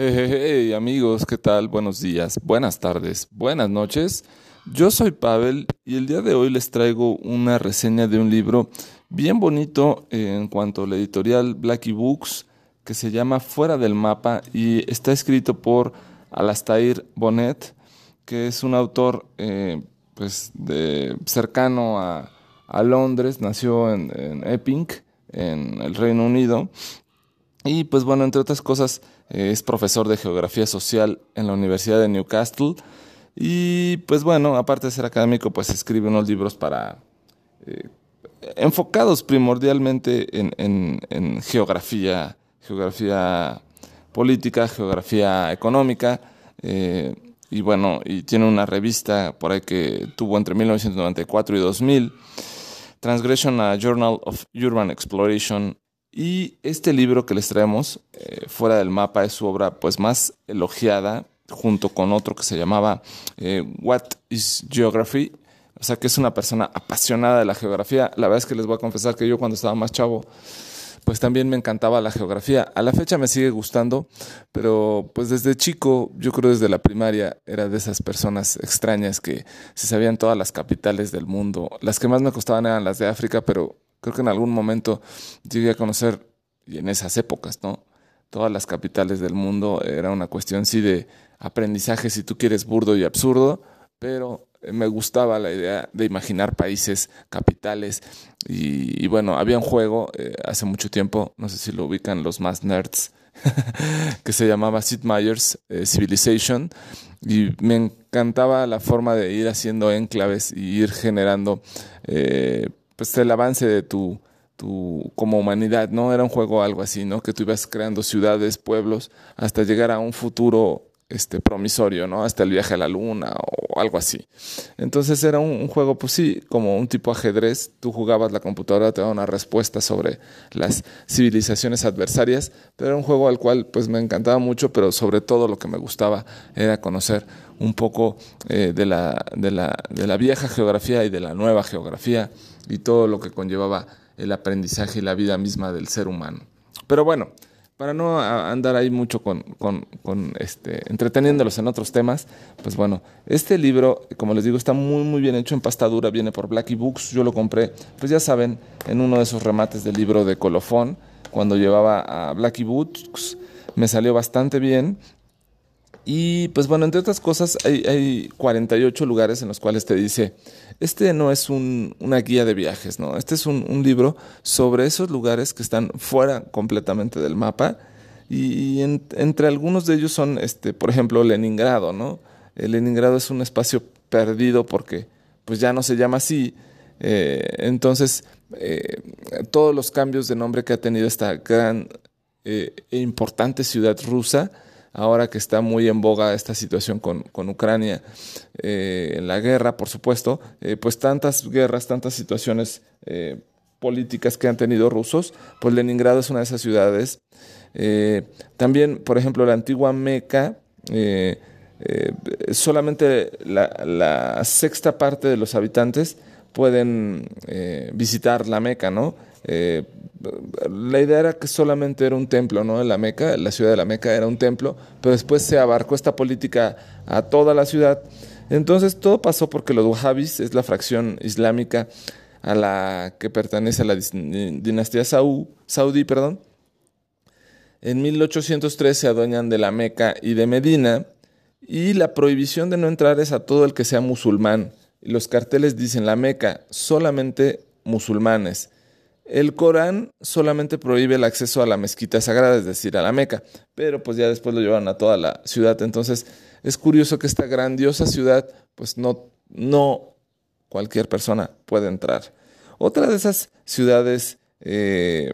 Hey, amigos, ¿qué tal? Buenos días, buenas tardes, buenas noches. Yo soy Pavel y el día de hoy les traigo una reseña de un libro bien bonito en cuanto a la editorial Blackie Books que se llama Fuera del Mapa y está escrito por Alastair Bonnet, que es un autor eh, pues cercano a, Londres, nació en, Epping, en el Reino Unido. Y pues bueno, entre otras cosas, es profesor de geografía social en la Universidad de Newcastle. Y pues bueno, aparte de ser académico, pues escribe unos libros para... Eh, enfocados primordialmente en, geografía, geografía política, geografía económica. Eh, y bueno, y tiene una revista por ahí que tuvo entre 1994 y 2000, Transgression, a Journal of Urban Exploration y este libro que les traemos, eh, Fuera del Mapa, es su obra pues más elogiada, junto con otro que se llamaba eh, What is Geography? O sea que es una persona apasionada de la geografía. La verdad es que les voy a confesar que yo cuando estaba más chavo, pues también me encantaba la geografía. A la fecha me sigue gustando, pero pues desde chico, yo creo desde la primaria, era de esas personas extrañas que se sabían todas las capitales del mundo. Las que más me costaban eran las de África, pero Creo que en algún momento llegué a conocer, y en esas épocas, ¿no? Todas las capitales del mundo era una cuestión, sí, de aprendizaje, si tú quieres, burdo y absurdo, pero me gustaba la idea de imaginar países, capitales, y, bueno, había un juego eh, hace mucho tiempo, no sé si lo ubican los más nerds, que se llamaba Sid Meier's eh, Civilization, y me encantaba la forma de ir haciendo enclaves y ir generando eh, pues el avance de tu, tu como humanidad, ¿no? Era un juego algo así, ¿no? Que tú ibas creando ciudades, pueblos, hasta llegar a un futuro este, promisorio, ¿no? Hasta el viaje a la luna o algo así. Entonces era un, juego, pues sí, como un tipo ajedrez. Tú jugabas la computadora, te daba una respuesta sobre las civilizaciones adversarias, pero era un juego al cual pues me encantaba mucho, pero sobre todo lo que me gustaba era conocer un poco eh, de, la, de, la, de la vieja geografía y de la nueva geografía y todo lo que conllevaba el aprendizaje y la vida misma del ser humano. Pero bueno, para no andar ahí mucho con, este, entreteniéndolos en otros temas, pues bueno, este libro, como les digo, está muy muy bien hecho en pastadura, viene por Blackie Books, yo lo compré, pues ya saben, en uno de esos remates del libro de colofón, cuando llevaba a Blackie Books, me salió bastante bien y pues bueno, entre otras cosas, hay, hay 48 lugares en los cuales te dice, este no es un, una guía de viajes, ¿no? Este es un, libro sobre esos lugares que están fuera completamente del mapa. Y, entre algunos de ellos son, este, por ejemplo, Leningrado, ¿no? El Leningrado es un espacio perdido porque pues ya no se llama así. Eh, entonces, eh, todos los cambios de nombre que ha tenido esta gran eh, e importante ciudad rusa, ahora que está muy en boga esta situación con, con Ucrania, eh, en la guerra, por supuesto, eh, pues tantas guerras, tantas situaciones eh, políticas que han tenido rusos, pues Leningrado es una de esas ciudades. también, por ejemplo, la antigua Meca, solamente la, la, sexta parte de los habitantes pueden visitar la Meca, ¿no? La idea era que solamente era un templo, ¿no? En la Meca, la ciudad de la Meca era un templo, pero después se abarcó esta política a toda la ciudad. Entonces todo pasó porque los wahhabis es la fracción islámica a la que pertenece a la dinastía saudí, perdón. En 1803 se adueñan de la Meca y de Medina y la prohibición de no entrar es a todo el que sea musulmán. Los carteles dicen la Meca solamente musulmanes el Corán solamente prohíbe el acceso a la mezquita sagrada, es decir, a la Meca, pero pues ya después lo llevan a toda la ciudad. Entonces es curioso que esta grandiosa ciudad, pues no, no cualquier persona puede entrar. Otra de esas ciudades eh,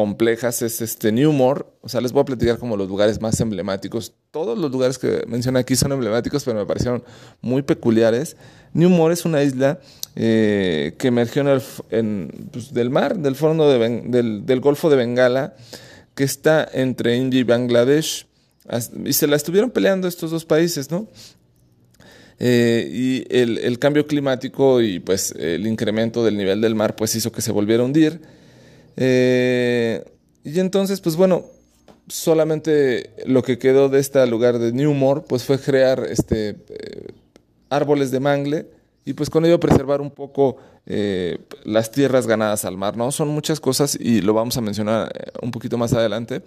complejas es este Newmore. O sea, les voy a platicar como los lugares más emblemáticos. Todos los lugares que mencioné aquí son emblemáticos, pero me parecieron muy peculiares. Newmore es una isla eh, que emergió en pues, del mar, del fondo del, Golfo de Bengala, que está entre India y Bangladesh. Y se la estuvieron peleando estos dos países, ¿no? Eh, y el, cambio climático y pues el incremento del nivel del mar pues hizo que se volviera a hundir. Eh, y entonces, pues bueno, solamente lo que quedó de este lugar de Newmore, pues fue crear este, eh, árboles de mangle y pues con ello preservar un poco eh, las tierras ganadas al mar, ¿no? Son muchas cosas y lo vamos a mencionar eh, un poquito más adelante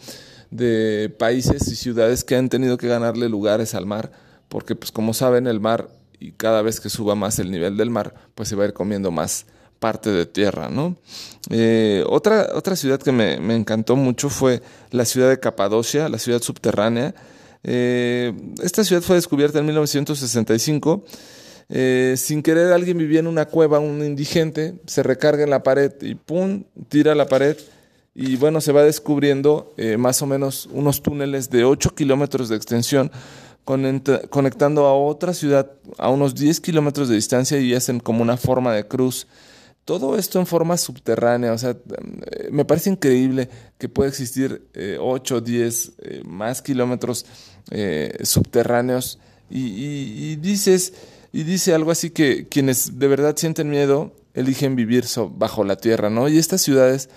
de países y ciudades que han tenido que ganarle lugares al mar porque pues como saben el mar y cada vez que suba más el nivel del mar pues se va a ir comiendo más parte de tierra, ¿no? Eh, otra, otra ciudad que me, encantó mucho fue la ciudad de Capadocia, la ciudad subterránea. esta ciudad fue descubierta en 1965 eh, sin querer alguien vivía en una cueva, un indigente, se recarga en la pared y ¡pum! tira la pared y bueno, se va descubriendo eh, más o menos unos túneles de 8 kilómetros de extensión conectando a otra ciudad a unos 10 kilómetros de distancia y hacen como una forma de cruz. Todo esto en forma subterránea, o sea, eh, me parece increíble que pueda existir 8 o 10 más kilómetros subterráneos y dices, y dice algo así que quienes de verdad sienten miedo eligen vivir bajo la tierra, ¿no? Y estas ciudades,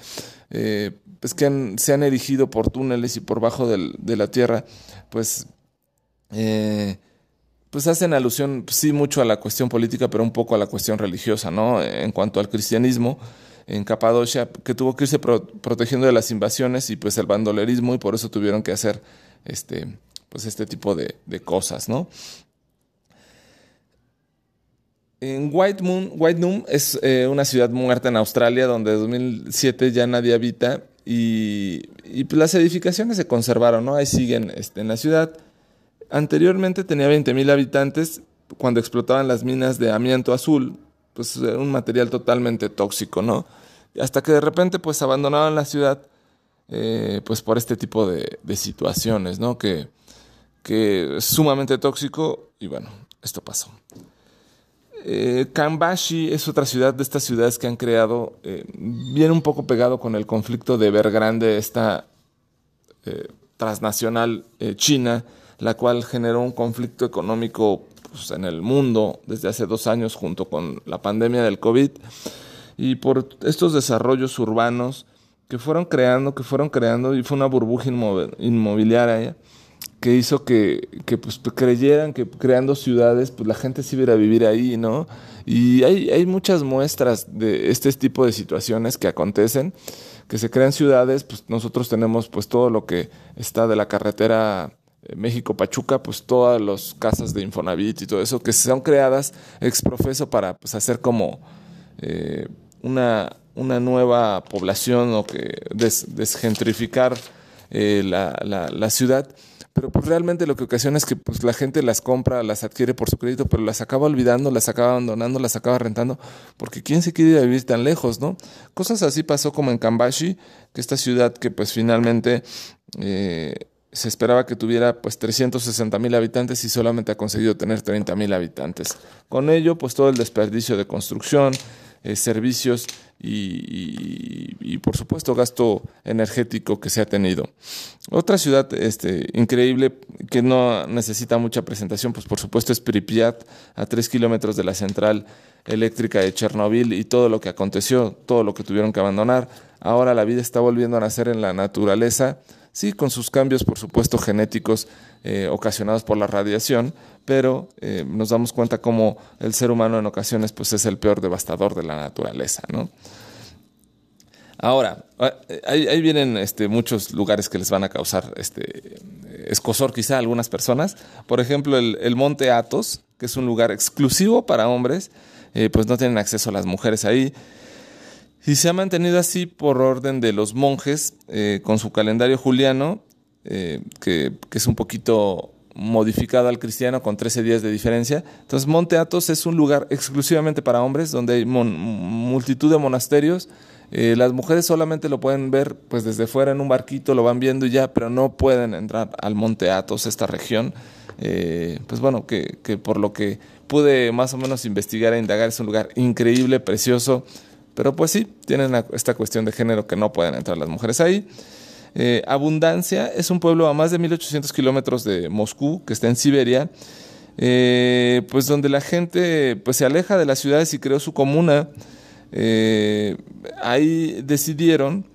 eh, pues que se han erigido por túneles y por bajo de la tierra, pues, eh, pues hacen alusión, sí, mucho a la cuestión política, pero un poco a la cuestión religiosa, ¿no? En cuanto al cristianismo, en Capadocia, que tuvo que irse protegiendo de las invasiones y pues el bandolerismo, y por eso tuvieron que hacer este, pues este tipo de, cosas, ¿no? En White Moon, White es eh, una ciudad muerta en Australia donde en 2007 ya nadie habita y, pues las edificaciones se conservaron, ¿no? Ahí siguen este, en la ciudad. Anteriormente tenía 20.000 habitantes cuando explotaban las minas de amianto azul, pues era un material totalmente tóxico, ¿no? Hasta que de repente pues abandonaron la ciudad eh, pues por este tipo de, situaciones, ¿no? Que, que es sumamente tóxico y bueno, esto pasó. Eh, Kambashi es otra ciudad de estas ciudades que han creado, eh, viene un poco pegado con el conflicto de Evergrande, esta eh, transnacional eh, china, la cual generó un conflicto económico pues, en el mundo desde hace dos años junto con la pandemia del COVID. Y por estos desarrollos urbanos que fueron creando, que fueron creando, y fue una burbuja inmobiliaria que hizo que, que pues, creyeran que creando ciudades, pues la gente sí iba a vivir ahí, ¿no? Y hay, hay muchas muestras de este tipo de situaciones que acontecen, que se crean ciudades, pues nosotros tenemos pues todo lo que está de la carretera eh, México-Pachuca, pues todas las casas de Infonavit y todo eso, que son creadas ex profeso para pues hacer como eh, una, una nueva población o que desgentrificar eh, la, la, ciudad pero pues realmente lo que ocasiona es que pues la gente las compra, las adquiere por su crédito, pero las acaba olvidando, las acaba abandonando, las acaba rentando, porque quién se quiere vivir tan lejos, ¿no? Cosas así pasó como en Kambashi, que esta ciudad que pues finalmente eh, se esperaba que tuviera pues 360 mil habitantes y solamente ha conseguido tener 30 mil habitantes. Con ello pues todo el desperdicio de construcción, eh, servicios y, por supuesto gasto energético que se ha tenido. Otra ciudad este, increíble que no necesita mucha presentación, pues por supuesto es Pripyat, a tres kilómetros de la central eléctrica de Chernobyl y todo lo que aconteció, todo lo que tuvieron que abandonar. Ahora la vida está volviendo a nacer en la naturaleza, sí, con sus cambios, por supuesto, genéticos eh, ocasionados por la radiación, pero eh, nos damos cuenta cómo el ser humano en ocasiones pues, es el peor devastador de la naturaleza. ¿no? Ahora, ah, ahí, vienen este, muchos lugares que les van a causar este, escosor quizá a algunas personas. Por ejemplo, el, Monte Athos, que es un lugar exclusivo para hombres, eh, pues no tienen acceso a las mujeres ahí. Y se ha mantenido así por orden de los monjes, eh, con su calendario juliano, que, que es un poquito modificada al cristiano con 13 días de diferencia. Entonces Monte Athos es un lugar exclusivamente para hombres donde hay multitud de monasterios. Eh, las mujeres solamente lo pueden ver pues desde fuera en un barquito, lo van viendo y ya, pero no pueden entrar al Monte Athos, esta región. Eh, pues bueno, que, que por lo que pude más o menos investigar e indagar, es un lugar increíble, precioso, pero pues sí, tienen esta cuestión de género que no pueden entrar las mujeres ahí. Eh, Abundancia es un pueblo a más de 1800 kilómetros de Moscú, que está en Siberia, eh, pues donde la gente pues, se aleja de las ciudades y creó su comuna. Eh, ahí decidieron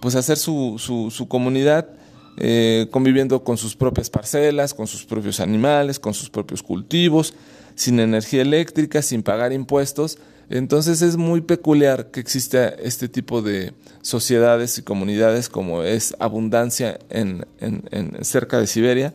pues hacer su, su, comunidad conviviendo con sus propias parcelas, con sus propios animales, con sus propios cultivos, sin energía eléctrica, sin pagar impuestos. Entonces es muy peculiar que exista este tipo de sociedades y comunidades como es abundancia en, cerca de Siberia,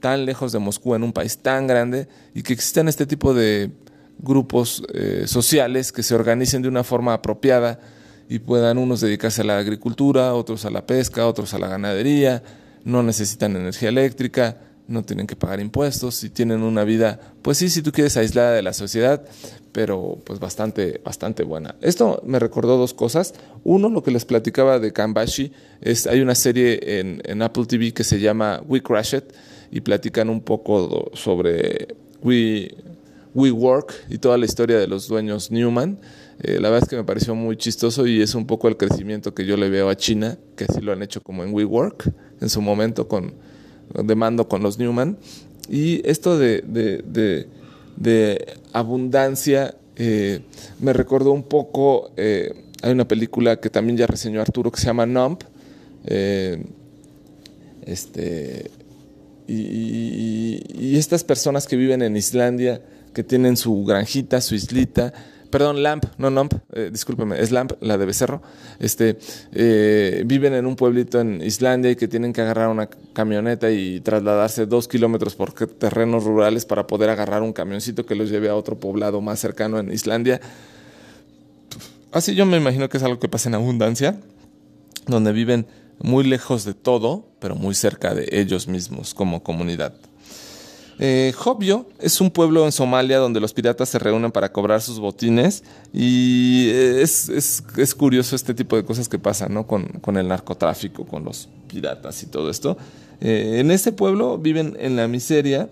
tan lejos de Moscú, en un país tan grande, y que existan este tipo de grupos eh, sociales que se organicen de una forma apropiada y puedan unos dedicarse a la agricultura, otros a la pesca, otros a la ganadería, no necesitan energía eléctrica, no tienen que pagar impuestos y tienen una vida, pues sí, si tú quieres, aislada de la sociedad, pero pues bastante, bastante buena. Esto me recordó dos cosas. Uno, lo que les platicaba de Kambashi, es, hay una serie en, en Apple TV que se llama We Crash It y platican un poco sobre We, WeWork y toda la historia de los dueños Newman. Eh, la verdad es que me pareció muy chistoso y es un poco el crecimiento que yo le veo a China, que así lo han hecho como en WeWork en su momento con de mando con los Newman. Y esto de, de, abundancia eh, me recordó un poco, eh, hay una película que también ya reseñó Arturo que se llama Nump. este, y, y estas personas que viven en Islandia, que tienen su granjita, su islita, perdón, Lamp, no Nump, eh, discúlpeme, es Lamp, la de Becerro, este, eh, viven en un pueblito en Islandia y que tienen que agarrar una camioneta y trasladarse dos kilómetros por terrenos rurales para poder agarrar un camioncito que los lleve a otro poblado más cercano en Islandia. Así yo me imagino que es algo que pasa en abundancia, donde viven muy lejos de todo, pero muy cerca de ellos mismos como comunidad. Eh, Jobio es un pueblo en Somalia donde los piratas se reúnen para cobrar sus botines y eh, es, curioso este tipo de cosas que pasan ¿no? con, el narcotráfico, con los piratas y todo esto. Eh, en este pueblo viven en la miseria.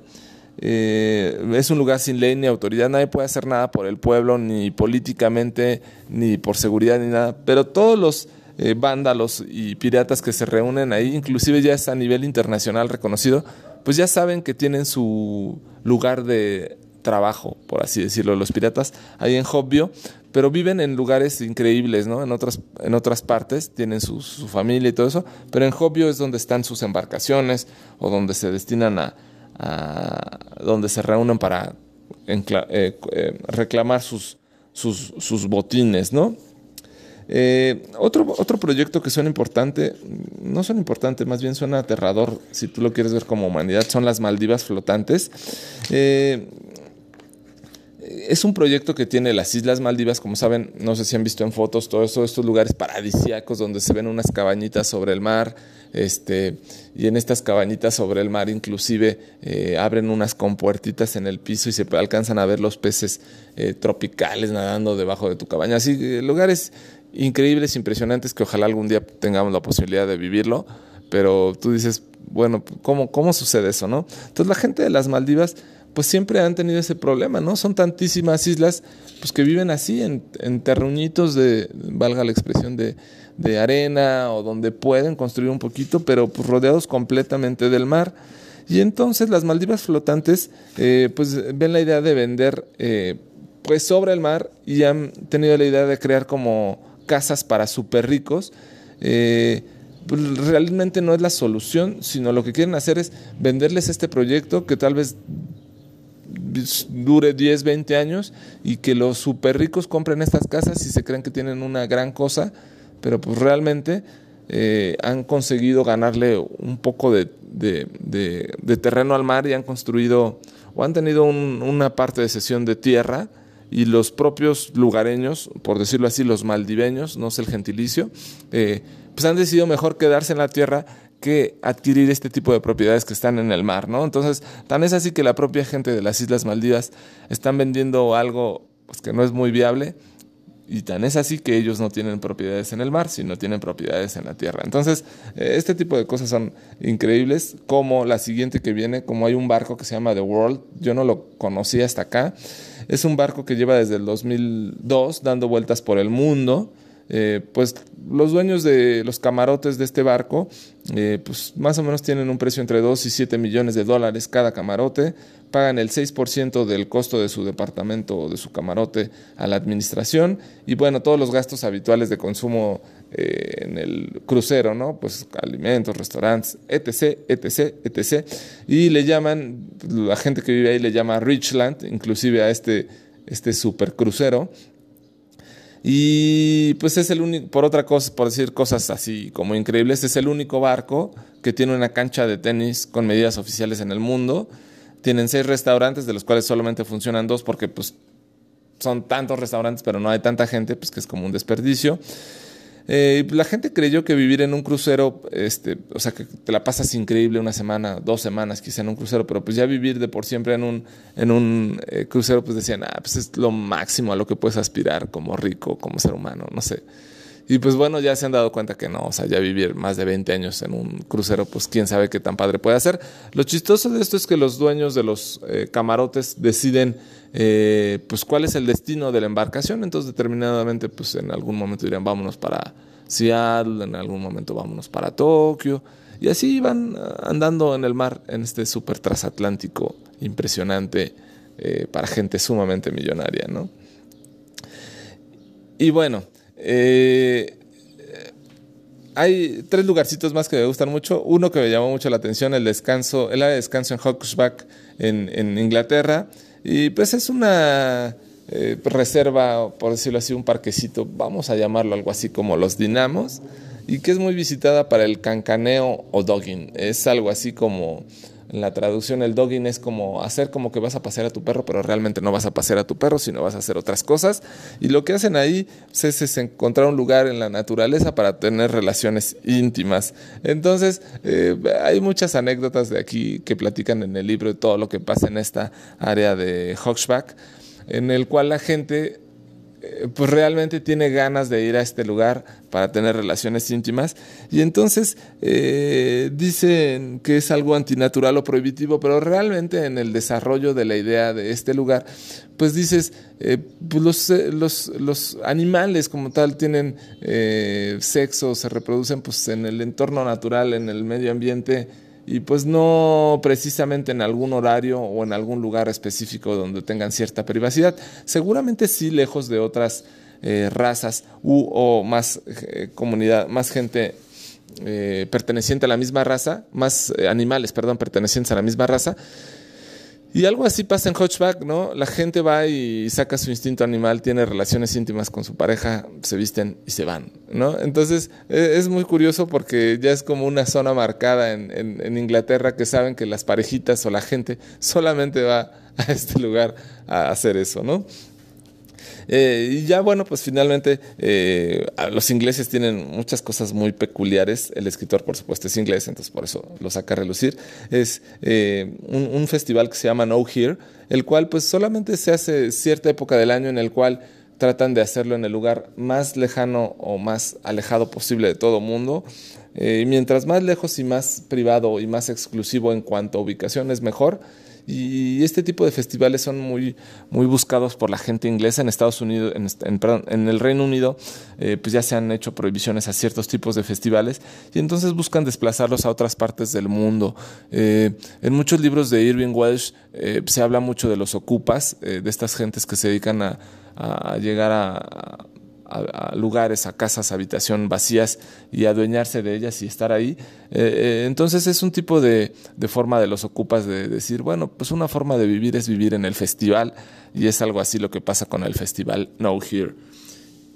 es un lugar sin ley ni autoridad, nadie puede hacer nada por el pueblo, ni políticamente, ni por seguridad, ni nada. Pero todos los vándalos y piratas que se reúnen ahí, inclusive ya es a nivel internacional reconocido, pues ya saben que tienen su lugar de trabajo, por así decirlo, los piratas, ahí en Hobbio, pero viven en lugares increíbles, ¿no? En otras, en otras partes tienen su, familia y todo eso, pero en Hobbio es donde están sus embarcaciones o donde se destinan a, donde se reúnen para eh, eh, reclamar sus, sus, sus botines, ¿no? Eh, otro, otro proyecto que suena importante, no suena importante, más bien suena aterrador, si tú lo quieres ver como humanidad, son las Maldivas flotantes. Eh, es un proyecto que tiene las Islas Maldivas, como saben, no sé si han visto en fotos, todos estos lugares paradisíacos donde se ven unas cabañitas sobre el mar, este, y en estas cabañitas sobre el mar inclusive eh, abren unas compuertitas en el piso y se alcanzan a ver los peces tropicales nadando debajo de tu cabaña. Así, lugares increíbles, impresionantes, que ojalá algún día tengamos la posibilidad de vivirlo, pero tú dices, bueno, ¿cómo, cómo sucede eso, no? Entonces la gente de las Maldivas, pues siempre han tenido ese problema, ¿no? Son tantísimas islas, pues que viven así, en, en terruñitos de, valga la expresión, de, de arena o donde pueden construir un poquito, pero pues rodeados completamente del mar. Y entonces las Maldivas flotantes, eh, pues ven la idea de vender, eh, pues sobre el mar y han tenido la idea de crear como casas para súper ricos, eh, pues, realmente no es la solución, sino lo que quieren hacer es venderles este proyecto que tal vez dure 10, 20 años y que los súper ricos compren estas casas y se creen que tienen una gran cosa, pero pues realmente eh, han conseguido ganarle un poco de, terreno al mar y han construido o han tenido una parte de sesión de tierra y los propios lugareños, por decirlo así, los maldiveños, no es el gentilicio, eh, pues han decidido mejor quedarse en la tierra que adquirir este tipo de propiedades que están en el mar, ¿no? Entonces, tan es así que la propia gente de las Islas Maldivas están vendiendo algo pues, que no es muy viable y tan es así que ellos no tienen propiedades en el mar, sino tienen propiedades en la tierra. Entonces, eh, este tipo de cosas son increíbles, como la siguiente que viene, como hay un barco que se llama The World, yo no lo conocía hasta acá, es un barco que lleva desde el 2002 dando vueltas por el mundo. Eh, pues los dueños de los camarotes de este barco, eh, pues más o menos tienen un precio entre 2 y 7 millones de dólares cada camarote, pagan el 6% del costo de su departamento o de su camarote a la administración y bueno, todos los gastos habituales de consumo eh, en el crucero, ¿no? Pues alimentos, restaurantes, etc., etc., etc. Y le llaman, la gente que vive ahí le llama Richland, inclusive a este, este super crucero. Y pues es el único, por otra cosa, por decir cosas así como increíbles, es el único barco que tiene una cancha de tenis con medidas oficiales en el mundo. Tienen seis restaurantes, de los cuales solamente funcionan dos porque pues son tantos restaurantes, pero no hay tanta gente, pues que es como un desperdicio. Eh, la gente creyó que vivir en un crucero, este, o sea, que te la pasas increíble una semana, dos semanas quizá en un crucero, pero pues ya vivir de por siempre en un, en un eh, crucero, pues decían, ah, pues es lo máximo a lo que puedes aspirar como rico, como ser humano, no sé. Y pues bueno, ya se han dado cuenta que no, o sea, ya vivir más de 20 años en un crucero, pues quién sabe qué tan padre puede ser. Lo chistoso de esto es que los dueños de los eh, camarotes deciden eh, pues cuál es el destino de la embarcación, entonces determinadamente pues en algún momento dirán vámonos para Seattle, en algún momento vámonos para Tokio, y así van ah, andando en el mar en este super transatlántico impresionante eh, para gente sumamente millonaria, ¿no? Y bueno, eh, hay tres lugarcitos más que me gustan mucho. Uno que me llamó mucho la atención, el descanso, el área de descanso en Hawksback en, Inglaterra. Y pues es una eh, reserva, por decirlo así, un parquecito, vamos a llamarlo algo así como los dinamos, y que es muy visitada para el cancaneo o dogging. Es algo así como, en la traducción, el dogging es como hacer como que vas a pasear a tu perro, pero realmente no vas a pasear a tu perro, sino vas a hacer otras cosas. Y lo que hacen ahí pues, es, encontrar un lugar en la naturaleza para tener relaciones íntimas. Entonces, eh, hay muchas anécdotas de aquí que platican en el libro de todo lo que pasa en esta área de Hochback, en el cual la gente eh, pues realmente tiene ganas de ir a este lugar para tener relaciones íntimas. Y entonces eh, dicen que es algo antinatural o prohibitivo, pero realmente en el desarrollo de la idea de este lugar, pues dices, eh, pues los, los, los, animales como tal tienen sexo, se reproducen pues en el entorno natural, en el medio ambiente y pues no precisamente en algún horario o en algún lugar específico donde tengan cierta privacidad. Seguramente sí lejos de otras eh, razas u, o más eh, comunidad, más gente eh, perteneciente a la misma raza, más animales, perdón, pertenecientes a la misma raza, y algo así pasa en Hodgeback, ¿no? La gente va y saca su instinto animal, tiene relaciones íntimas con su pareja, se visten y se van, ¿no? Entonces e, es muy curioso porque ya es como una zona marcada en, en Inglaterra que saben que las parejitas o la gente solamente va a este lugar a hacer eso, ¿no? Eh, y ya bueno, pues finalmente eh, los ingleses tienen muchas cosas muy peculiares. El escritor, por supuesto, es inglés, entonces por eso lo saca a relucir. Es eh, un, festival que se llama No Here, el cual pues solamente se hace cierta época del año en el cual tratan de hacerlo en el lugar más lejano o más alejado posible de todo mundo. y mientras más lejos y más privado y más exclusivo en cuanto a ubicación es mejor. Y este tipo de festivales son muy, muy buscados por la gente inglesa en Estados Unidos, en, en, el Reino Unido, eh, pues ya se han hecho prohibiciones a ciertos tipos de festivales y entonces buscan desplazarlos a otras partes del mundo. Eh, en muchos libros de Irving Welsh eh, se habla mucho de los ocupas, de estas gentes que se dedican a llegar a, a, lugares, a casas, habitación vacías y adueñarse de ellas y estar ahí. Eh, eh, entonces es un tipo de, de, forma de los ocupas de decir, bueno, pues una forma de vivir es vivir en el festival y es algo así lo que pasa con el festival No Here.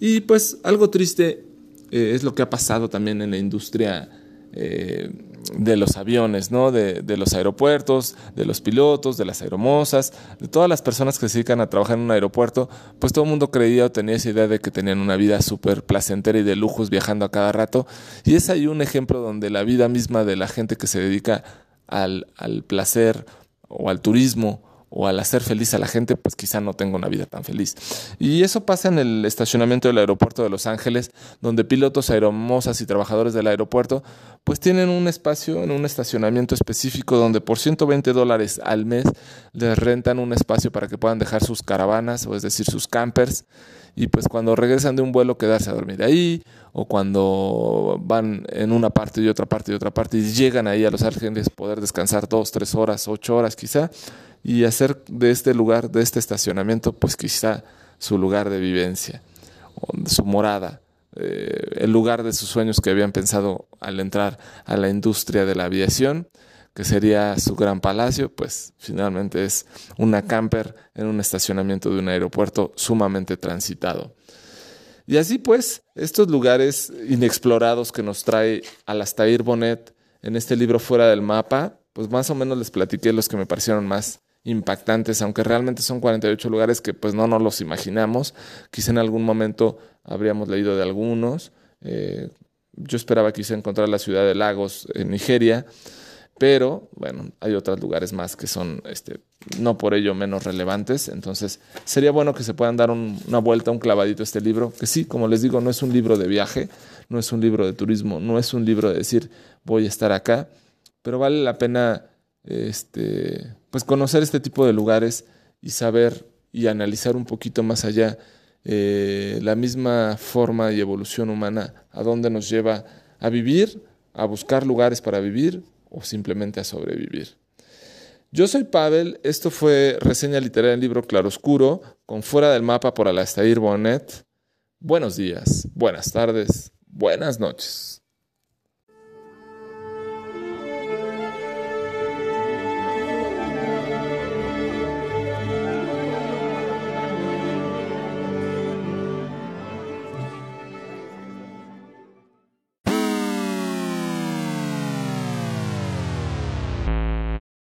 Y pues algo triste eh, es lo que ha pasado también en la industria de los aviones, ¿no? De, de, los aeropuertos, de los pilotos, de las aeromosas, de todas las personas que se dedican a trabajar en un aeropuerto, pues todo el mundo creía o tenía esa idea de que tenían una vida súper placentera y de lujos viajando a cada rato. Y es ahí un ejemplo donde la vida misma de la gente que se dedica al, al placer o al turismo o al hacer feliz a la gente, pues quizá no tenga una vida tan feliz. Y eso pasa en el estacionamiento del aeropuerto de Los Ángeles, donde pilotos, aeromosas y trabajadores del aeropuerto, pues tienen un espacio en un estacionamiento específico donde por 120 dólares al mes les rentan un espacio para que puedan dejar sus caravanas, o es decir, sus campers, y pues cuando regresan de un vuelo quedarse a dormir ahí, o cuando van en una parte y otra parte y otra parte y llegan ahí a Los Ángeles poder descansar dos, tres horas, ocho horas quizá, y hacer de este lugar, de este estacionamiento, pues quizá su lugar de vivencia, su morada, eh, el lugar de sus sueños que habían pensado al entrar a la industria de la aviación, que sería su gran palacio, pues finalmente es una camper en un estacionamiento de un aeropuerto sumamente transitado. Y así pues, estos lugares inexplorados que nos trae Alastair Bonnet en este libro Fuera del Mapa, pues más o menos les platiqué los que me parecieron más impactantes, aunque realmente son 48 lugares que pues no nos los imaginamos. Quizá en algún momento habríamos leído de algunos. Eh, yo esperaba quizá encontrar la ciudad de Lagos en Nigeria, pero bueno, hay otros lugares más que son este, no por ello menos relevantes. Entonces sería bueno que se puedan dar una vuelta, un clavadito a este libro, que sí, como les digo, no es un libro de viaje, no es un libro de turismo, no es un libro de decir voy a estar acá, pero vale la pena este, pues conocer este tipo de lugares y saber y analizar un poquito más allá eh, la misma forma y evolución humana, a dónde nos lleva a vivir, a buscar lugares para vivir o simplemente a sobrevivir. Yo soy Pavel, esto fue reseña literaria en libro Claroscuro, con Fuera del Mapa por Alastair Bonnet. Buenos días, buenas tardes, buenas noches.